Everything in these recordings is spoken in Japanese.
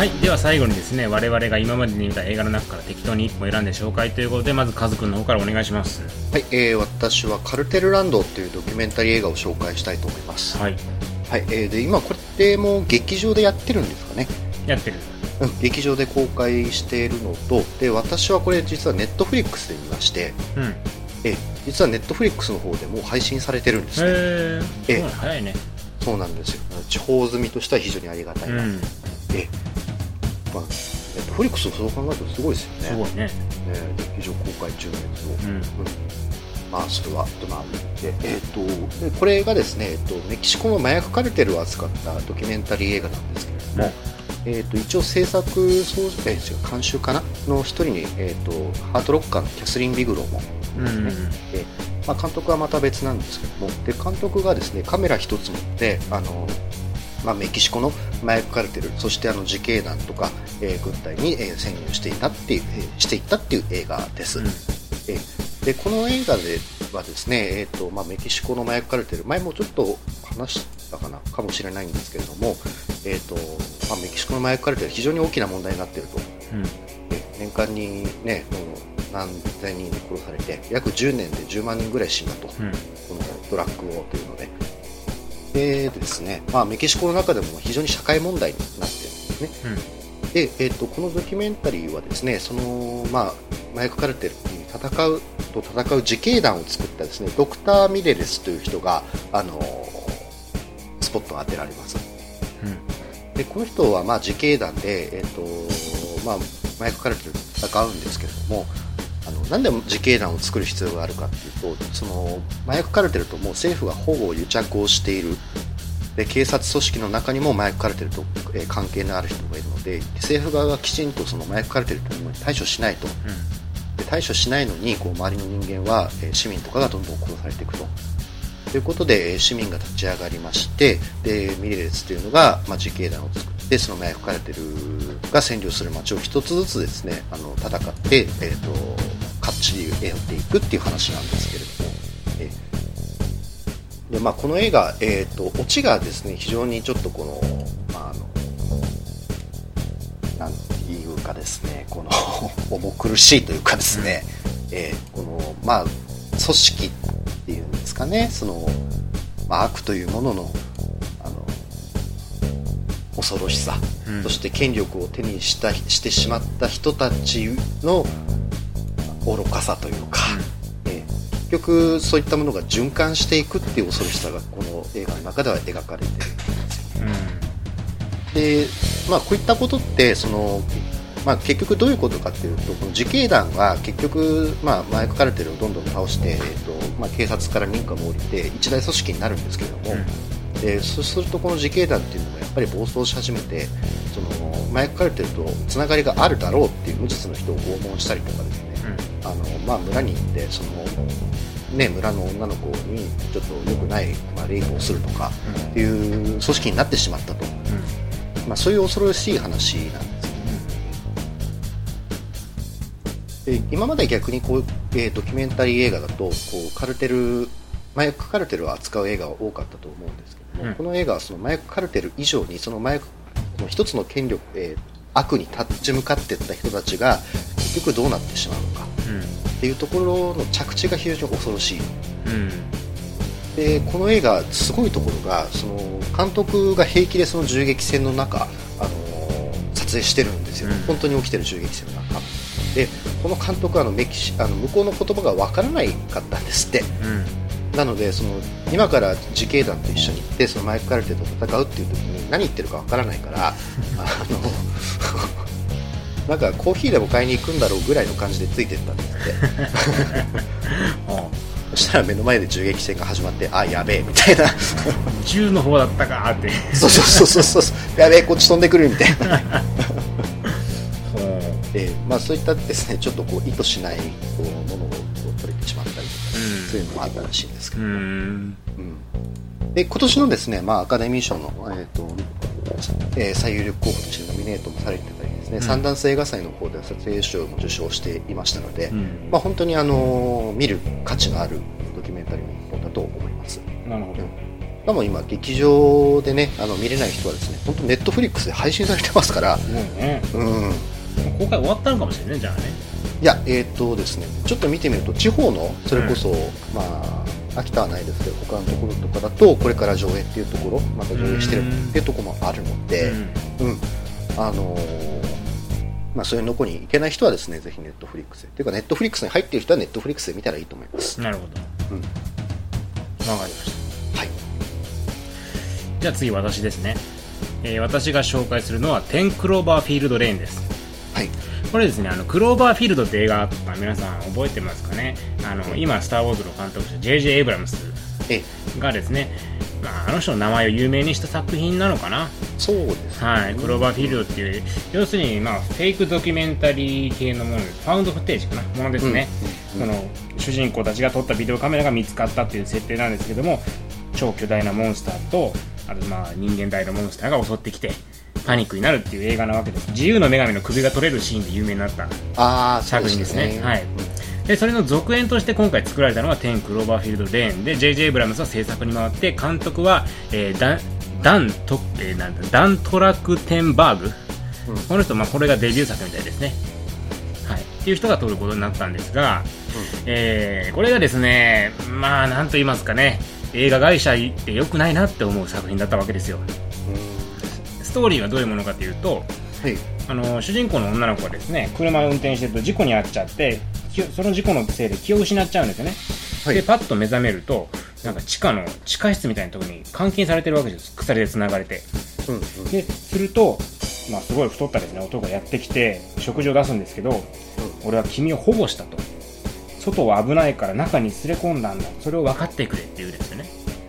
はい。では最後にですね我々が今までに見た映画の中から適当に1本選んで紹介ということでまずカズくんの方からお願いします。はい、えー、私はカルテルランドというドキュメンタリー映画を紹介したいと思います。はい。はい、えー、で今これも劇場でやってるんですかね？やってる。うん、劇場で公開しているのと、で私はこれ実はネットフリックスで見まして、うん。へえー実はネットフリックスの方でもう配信されてるんですね。ええ早いね。そうなんですよ。地方済みとしては非常にありがたいな。うん。えトフリックスそう考えるとすごいですよね。すごいね。ね劇場公開中のやつを。うん。まあ、それはとまあで、えー、とでこれがですね、えー、とメキシコの麻薬カルテルを扱ったドキュメンタリー映画なんですけれども、えー、と一応制作総、えー、違う監修かなの一人に、えー、とハートロッカーのキャスリン・ビグローも、うんうんでまあ、監督はまた別なんですけどもで監督がですねカメラ一つ持ってあの、まあ、メキシコの麻薬カルテルそしてあの自警団とか、えー軍隊に、えー潜入していたっていう、えーしていったっていう映画です。うん。えーでこの映画ではですね、えーとまあ、メキシコの麻薬カルテル前もちょっと話したかなかもしれないんですけれども、えーとまあ、メキシコの麻薬カルテル非常に大きな問題になっていると。うん。え年間に、ね、もう何千人で殺されて約10年で10万人ぐらい死んだと、こうん。のドラッグ王というので。でですね、まあ、メキシコの中でも非常に社会問題になっているんですね。うんで、えー、とこのドキュメンタリーはですねその、まあ、麻薬カルテルに戦うと戦う自警団を作ったですねドクター・ミレレスという人が、あのスポットが当てられます。でこの人はまあ自警団で、えーとまあ、麻薬カルテルと戦うんですけれどもあのなんで自警団を作る必要があるかっていうとその麻薬カルテルともう政府が保護癒着をしているで警察組織の中にも麻薬カルテルと、えー関係のある人がいるので政府側がきちんとその麻薬カルテルというものに対処しないと。で対処しないのにこう周りの人間は、えー市民とかがどんどん殺されていくと。ということで、えー市民が立ち上がりましてでミレレツというのが、まあ、自警団を作ってその麻薬カルテルが占領する街を一つずつですねあの戦って、えー、と勝ち得ていくっていう話なんですけれども、まあ、この映画、えー、とオチがですね非常にちょっとこの、まあ、あのなんていうかですねこの 重苦しいというかですね、えーこのまあ組織っていうんですかねその、まあ、悪というもののあの恐ろしさ、うん。そして権力を手にしたしてしまった人たちの愚かさというか、えー結局そういったものが循環していくっていう恐ろしさがこの映画の中では描かれているで、まあ、こういったことってその、まあ、結局どういうことかっていうとこの自警団は結局、まあ、麻薬カルテルをどんどん倒して、えーとまあ、警察から認可も下りて一大組織になるんですけれども、でそうするとこの自警団っていうのがやっぱり暴走し始めてその麻薬カルテルとつながりがあるだろうっていう無実の人を拷問したりとかですねあの、まあ、村に行ってその、ね、村の女の子にちょっと良くない、まあ、レイプをするとかっていう組織になってしまったと。まあ、そういう恐ろしい話なんですよ。で今まで逆にこう、えードキュメンタリー映画だとこうカルテル麻薬カルテルを扱う映画が多かったと思うんですけども、うん。この映画はその麻薬カルテル以上にその麻薬その一つの権力、えー悪に立ち向かっていった人たちが結局どうなってしまうのかっていうところの着地が非常に恐ろしい。でこの映画すごいところがその監督が平気でその銃撃戦の中、あのー撮影してるんですよ、うん。本当に起きてる銃撃戦の中。でこの監督はあのメキシあの向こうの言葉が分からないかったんですって。なのでその今から自警団と一緒に行ってそのマイク・カルテと戦うっていう時に何言ってるか分からないから あのなんかコーヒーでも買いに行くんだろうぐらいの感じでついてったんですってそしたら目の前で銃撃戦が始まってあやべえみたいな。銃の方だったかって。そうそうそうそうそう。やべえこっち飛んでくるみたいな、えーまあ、そういったですねちょっとこう意図しないこうものを取れてしまったりとか、そういうのもあったらしいんですけど、うん。うん。で今年のですね、まあ、アカデミー賞の、えーとえー最有力候補としてノミネートもされてね、うん。サンダンス映画祭の方では撮影賞も受賞していましたので、うん。まあ、本当に、あのー見る価値のあるドキュメンタリーの本だと思います？なるほど。かも今劇場でねあの見れない人はですね本当ネットフリックスで配信されてますから。ね。うん。公開終わったのかもしれないねじゃあねいやえっ、とですねちょっと見てみると地方のそれこそ、まあ秋田はないですけど他のところとかだとこれから上映っていうところまた上映してるっていうところもあるので、うん。うん、あのーまあ、そういうのこに行けない人はですね、ぜひネットフリックスで。っていうか、ネットフリックスに入っている人はネットフリックスで見たらいいと思います。なるほうん。どわかりましたはい。じゃあ次私ですね、えー私が紹介するのは10クローバーフィールドレーンですはい。これですねあのクローバーフィールドって映画あった皆さん覚えてますかね？あの今「スター・ウォーズ」の監督者 J.J. エイブラムスえ、がですね、まあ、あの人の名前を有名にした作品なのかな？そうです。はい、クローバーフィールドっていう、要するに、まあ、フェイクドキュメンタリー系のもので、ファウンドフッテージかな、ものですね。うんうんその主人公たちが撮ったビデオカメラが見つかったっていう設定なんですけども、超巨大なモンスターと、あとまあ人間大のモンスターが襲ってきて、パニックになるっていう映画なわけです。自由の女神の首が取れるシーンで有名になった作品ですね。はいうん。で、それの続編として今回作られたのが10クローバーフィールドレーンで、J.J. ブラムスは制作に回って、監督は、えーダン、ダント、えーなんだ、ダントラクテンバーグ。うんこの人、まあ、これがデビュー作みたいですね。はい。っていう人が撮ることになったんですが、えーこれがですね、まあ、なんと言いますかね、映画会社って良くないなって思う作品だったわけですよ。うんストーリーはどういうものかというと、はい。あの主人公の女の子がですね車を運転してると事故に遭っちゃってその事故のせいで気を失っちゃうんですよね、はい。でパッと目覚めるとなんか地下の地下室みたいなところに監禁されてるわけです鎖で繋がれて。うんうん。ですると、まあ、すごい太ったですね。男がやってきて食事を出すんですけど俺は君を保護したと。外は危ないから中に連れ込んだんだ。それを分かってくれって言うんですよね。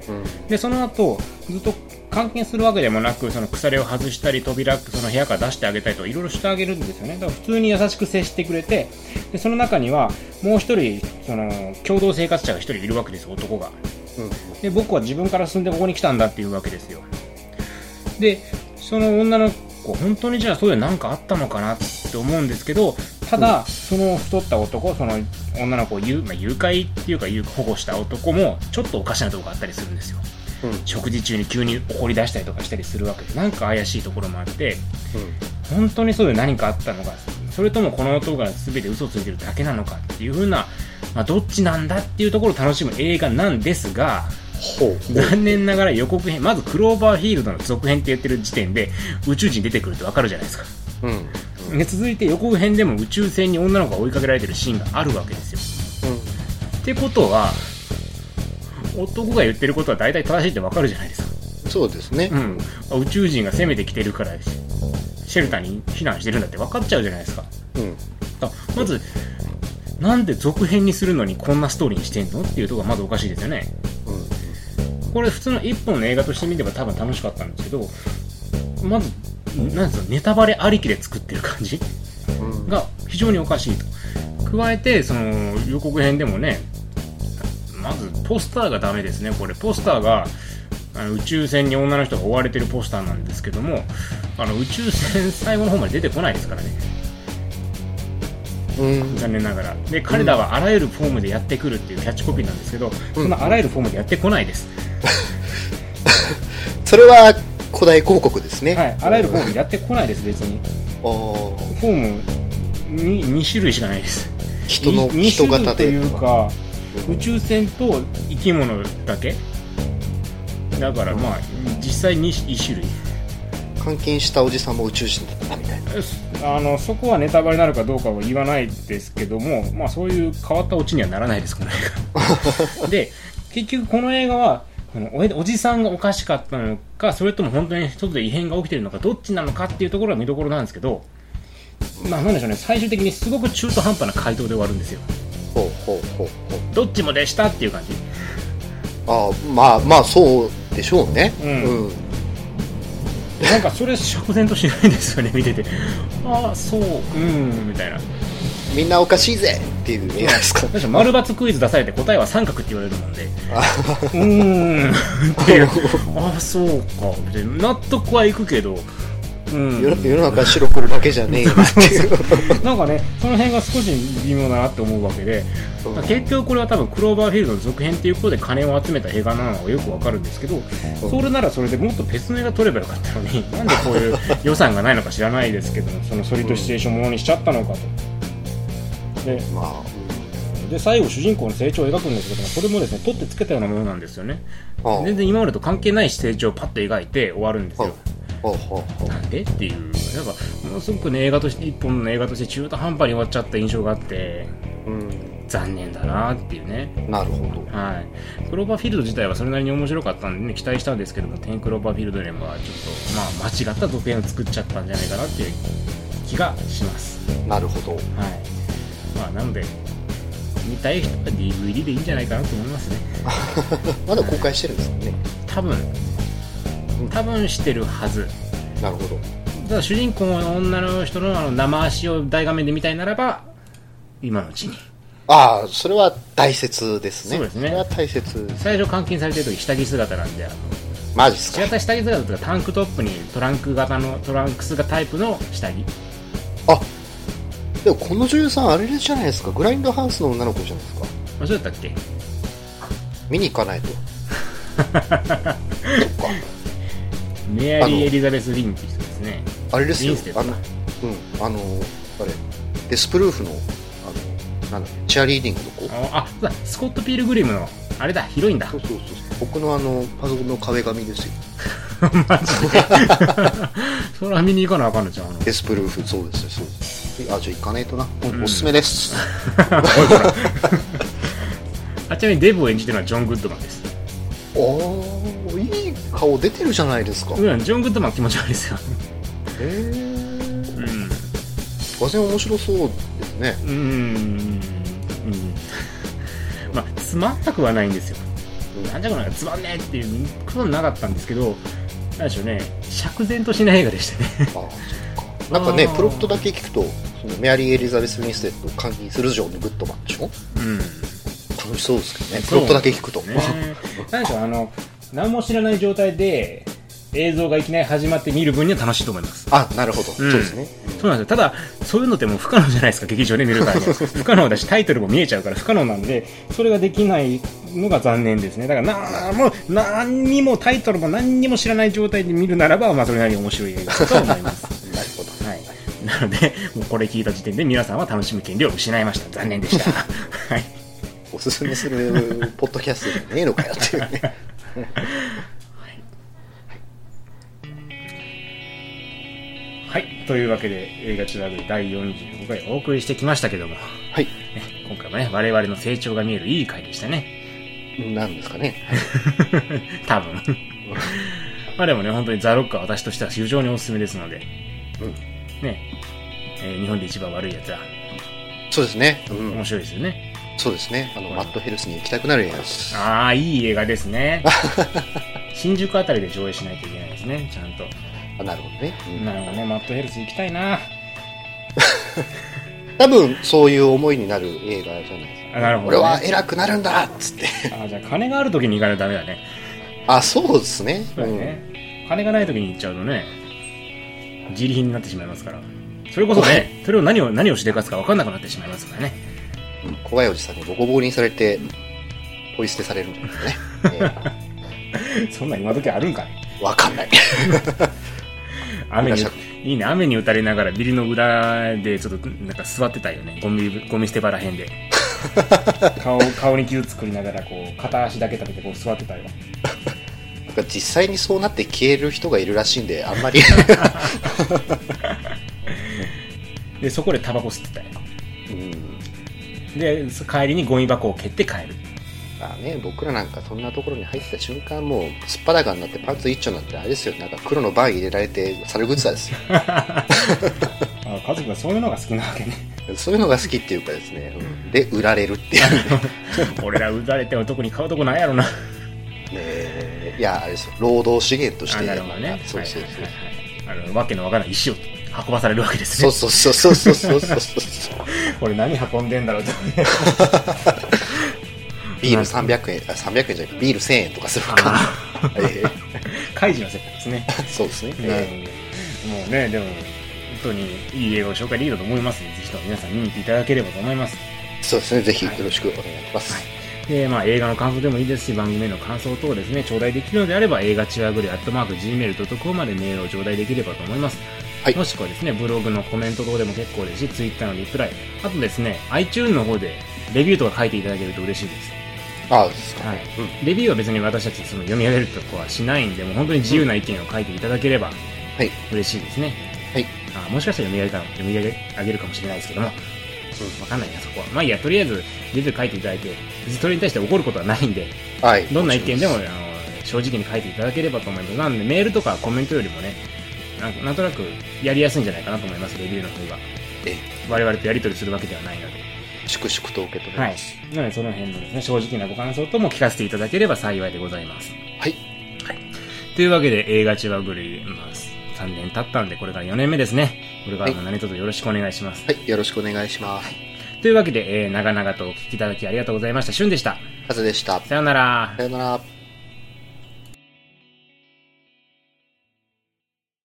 うん。でその後ずっと監禁するわけでもなくその鎖を外したり扉その部屋から出してあげたりといろいろしてあげるんですよねだから普通に優しく接してくれてでその中にはもう一人その共同生活者が一人いるわけです男がうん。で僕は自分から住んでここに来たんだっていうわけですよでその女の子本当にじゃあそういうなんかあったのかなって思うんですけどただ、その太った男その女の子を誘,、まあ、誘拐っていうか誘保護した男もちょっとおかしなところがあったりするんですようん。食事中に急に怒り出したりとかしたりするわけでなんか怪しいところもあってうん。本当にそういう何かあったのかそれともこの男が全て嘘をついてるだけなのかっていう風な、まあ、どっちなんだっていうところを楽しむ映画なんですが。残念ながら予告編まずクローバーフィールドの続編って言ってる時点で宇宙人出てくるってわかるじゃないですかうん。うん。で続いて予告編でも宇宙船に女の子が追いかけられてるシーンがあるわけですよってことは男が言ってることは大体正しいってわかるじゃないですかそうですね。うん、宇宙人が攻めてきてるからシェルターに避難してるんだって分かっちゃうじゃないですかうん。あまずなんで続編にするのにこんなストーリーにしてんのっていうところがまずおかしいですよねうん。これ普通の一本の映画として見れば多分楽しかったんですけどまずなんですかネタバレありきで作ってる感じうん。が非常におかしいと加えてその予告編でもねまずポスターがダメですね。これポスターがあの宇宙船に女の人が追われてるポスターなんですけどもあの宇宙船最後の方まで出てこないですからね。うん。残念ながら。で彼らはあらゆるフォームでやってくるっていうキャッチコピーなんですけど、そのあらゆるフォームでやってこないです、それは古代広告ですね。はい、あらゆるフォームでやってこないです別に。フォームに 2, 種類しかないです。人の、に人二種類と型で。いうか宇宙船と生き物だけ？だからまあ実際に1種類。監禁したおじさんも宇宙人だったみたいな。あのそこはネタバレになるかどうかは言わないですけども、まあ、そういう変わったオチにはならないですこの映画で結局この映画はおじさんがおかしかったのかそれとも本当に一つで異変が起きてるのかどっちなのかっていうところが見どころなんですけどまあなんでしょうね。最終的にすごく中途半端な回答で終わるんですよほうほうほうほう。どっちもでしたっていう感じ？ああ、まあまあそうでしょうね。うん。うん。なんかそれ釈然としないですよね見てて。ああそううんみたいな。みんなおかしいぜっていう映画ですか。だって丸×クイズ出されて答えは三角って言われるもんで。あうーんっていう。ああそうか。で納得はいくけどうん。世の中白黒だけじゃねえよ。なっていうなんかねその辺が少し微妙だなって思うわけで、うん。結局これは多分クローバーフィールドの続編っていうことで金を集めた映画なのがよくわかるんですけど、それならそれでもっと別の映画撮ればよかったのに なんでこういう予算がないのか知らないですけどもそのソリッドシチュエーションものにしちゃったのかと。でまで最後主人公の成長を描くんですけどもこれもですね取ってつけたようなものなんですよね。ああ。全然今までと関係ない成長をパッと描いて終わるんですよ、ほうほうほう。なんで？っていう。なんかものすごくね映画として一本の映画として中途半端に終わっちゃった印象があってうん残念だなっていうね。なるほど。はい。クローバーフィールド自体はそれなりに面白かったんでね期待したんですけどもテンクローバーフィールドでもはちょっとまあ間違った続編を作っちゃったんじゃないかなっていう気がします。なるほど。はい。まあなので見たい人は DVD でいいんじゃないかなと思いますね。まだ公開してるんですかね。多分多分してるはず。なるほど。ただ主人公の女の人のあの生足を大画面で見たいならば今のうちに。ああそれは大切ですね。そうですね。れは大切。最初監禁されてる時下着姿なんであのマジっすか？違った下着姿とかタンクトップにトランク型のトランクスがタイプの下着。あでもこの女優さんあれじゃないですか？グラインドハウスの女の子じゃないですか？あそうだったっけ？見に行かないと。そっかメアリー・エリザベス・リンっですね。あれですよ。あのうんあのあれデスプルーフのあのなんだっけチアリーディングの子。ああスコット・ピールグリムのあれだヒロインだ。そうそうそう。僕のあのパソコンの壁紙ですよ。マジで？それは見に行かなあかんのちゃデスプルーフそうですよそうですあじゃあ行かないとな、うん。おすすめです。あちなみにデブを演じてるのはジョン・グッドマンです。おー。いい顔出てるじゃないですか。うんジョン・グッドマン気持ち悪いですよ。へえうん。面白そうですね。うーん。うん。まあつまんなくはないんですよ。なんじゃこれつまんねえっていうことはなかったんですけどなんでしょうね。釈然としない映画でしたね。ああそっか。なんかねプロットだけ聞くとそのメアリー・エリザベス・ウィンステッドを監禁する上のグッドマンでしょうん。楽しそうですけどね。プロットだけ聞くと、ねなんでしょうあの何も知らない状態で映像がいきなり始まって見る分には楽しいと思います。あなるほど、うん。そうですね。そうなんですよ。ただそういうのってもう不可能じゃないですか。劇場で見るから不可能だしタイトルも見えちゃうから不可能なんでそれができないのが残念ですね。だからなもう何にもタイトルも何にも知らない状態で見るならば、まあ、それなりに面白い映画だと思います。なるほど。はい、なのでもうこれ聞いた時点で皆さんは楽しむ権利を失いました残念でした。はい。おすすめするポッドキャストじゃねえのかよっていうねはい。というわけで、映画チラブ第45回お送りしてきましたけども、はい。ね今回もね、我々の成長が見えるいい回でしたね。なんですかね。多分。まあでもね、本当にザ・ロックは私としては非常におすすめですので、うん。ね、えー日本で一番悪いやつは。そうですね、うん。面白いですよね。そうですねあのマットヘルスに行きたくなる映画ですああ、いい映画ですね。新宿あたりで上映しないといけないですね、ちゃんと。あなるほどね、うんなるほどね、マットヘルス行きたいな。多分そういう思いになる映画じゃないですか、あなるほど、ね。俺は偉くなるんだっつってあじゃあ金がある時に行かないとダメだね。あそうですねそうだね、金がない時に行っちゃうとね、自利品になってしまいますから。それこそね、それを何を、何をしでかすか分かんなくなってしまいますからね。うん怖いおじさんにボコボコにされてポイ捨てされるんだよね、えそんな今時あるんかね。ーわかんない 雨にいいいね、雨に打たれながらビルの裏でちょっとなんか座ってたよね。ゴミ、ゴミ捨て場らへんで。顔、顔に傷作りながらこう、片足だけ立ててこう座ってたよ。なんか実際にそうなって消える人がいるらしいんであんまりで、そこでタバコ吸ってたよ。うんで、帰りにゴミ箱を蹴って帰る。まあね、僕らなんかそんなところに入ってた瞬間もうすっぱだかになってパンツ一丁になってあれですよ。なんか黒のバン入れられて猿グッズですよ。あ、家族がそういうのが好きなわけね。そういうのが好きっていうかですね、うん。で売られるっていう。ね 俺ら打たれても特に買うとこないやろな。ねいやあれですよ。労働資源としあてなるほどね。そうそうそう、はいはいはいはい。あの、わけのわからない石を運ばされるわけですね。そうそうそうそうそうそうそうそう これ何運んでんだろうって。ビール300円あ300円じゃなくてビール1000円とかするかあら、えカイジの世界ですね。えそうですね、えもうね、でも、本当にいい映画を紹介できたと思いますので、ぜひとも皆さん見に行っていただければと思います。そうですね、ぜひよろしくお願いします。はいで、まあ、映画の感想でもいいですし、番組への感想等をですね、頂戴できるのであれば、映画チワグリアットマーク Gmail.com までメールを頂戴できればと思います。はいもしくはですね、ブログのコメント等でも結構ですし、Twitter のリプライ、あとですね、iTunes の方でレビューとか書いていただけると嬉しいです。ああ、ですか。はいうん。レビューは別に私たちその読み上げるとかはしないんで、もう本当に自由な意見を書いていただければはい。嬉しいですね。はい。あもしかしたら読み上げた読み上げるかもしれないですけども、わかんないな、そこは。まあいいや、とりあえず、レビュー書いていただいて、別にそれに対して怒ることはないんで、はい。どんな意見でも、あの、正直に書いていただければと思います。なんで、メールとかコメントよりもね、なんなんとなくやりやすいんじゃないかなと思います、レビューの方が。ろんです。我々とやり取りするわけではないので。ええ、粛々と受け止めはいます。。なので、その辺のですね、正直なご感想とも聞かせていただければ幸いでございます。はい。というわけで、映画千葉ぐり、まあ、3年経ったんで、これから4年目ですね。これからも何卒よろしくお願いします。はい。よろしくお願いします。というわけで、えー長々とお聞きいただきありがとうございました。しゅんでした。カズでした。さようならさ。よなら。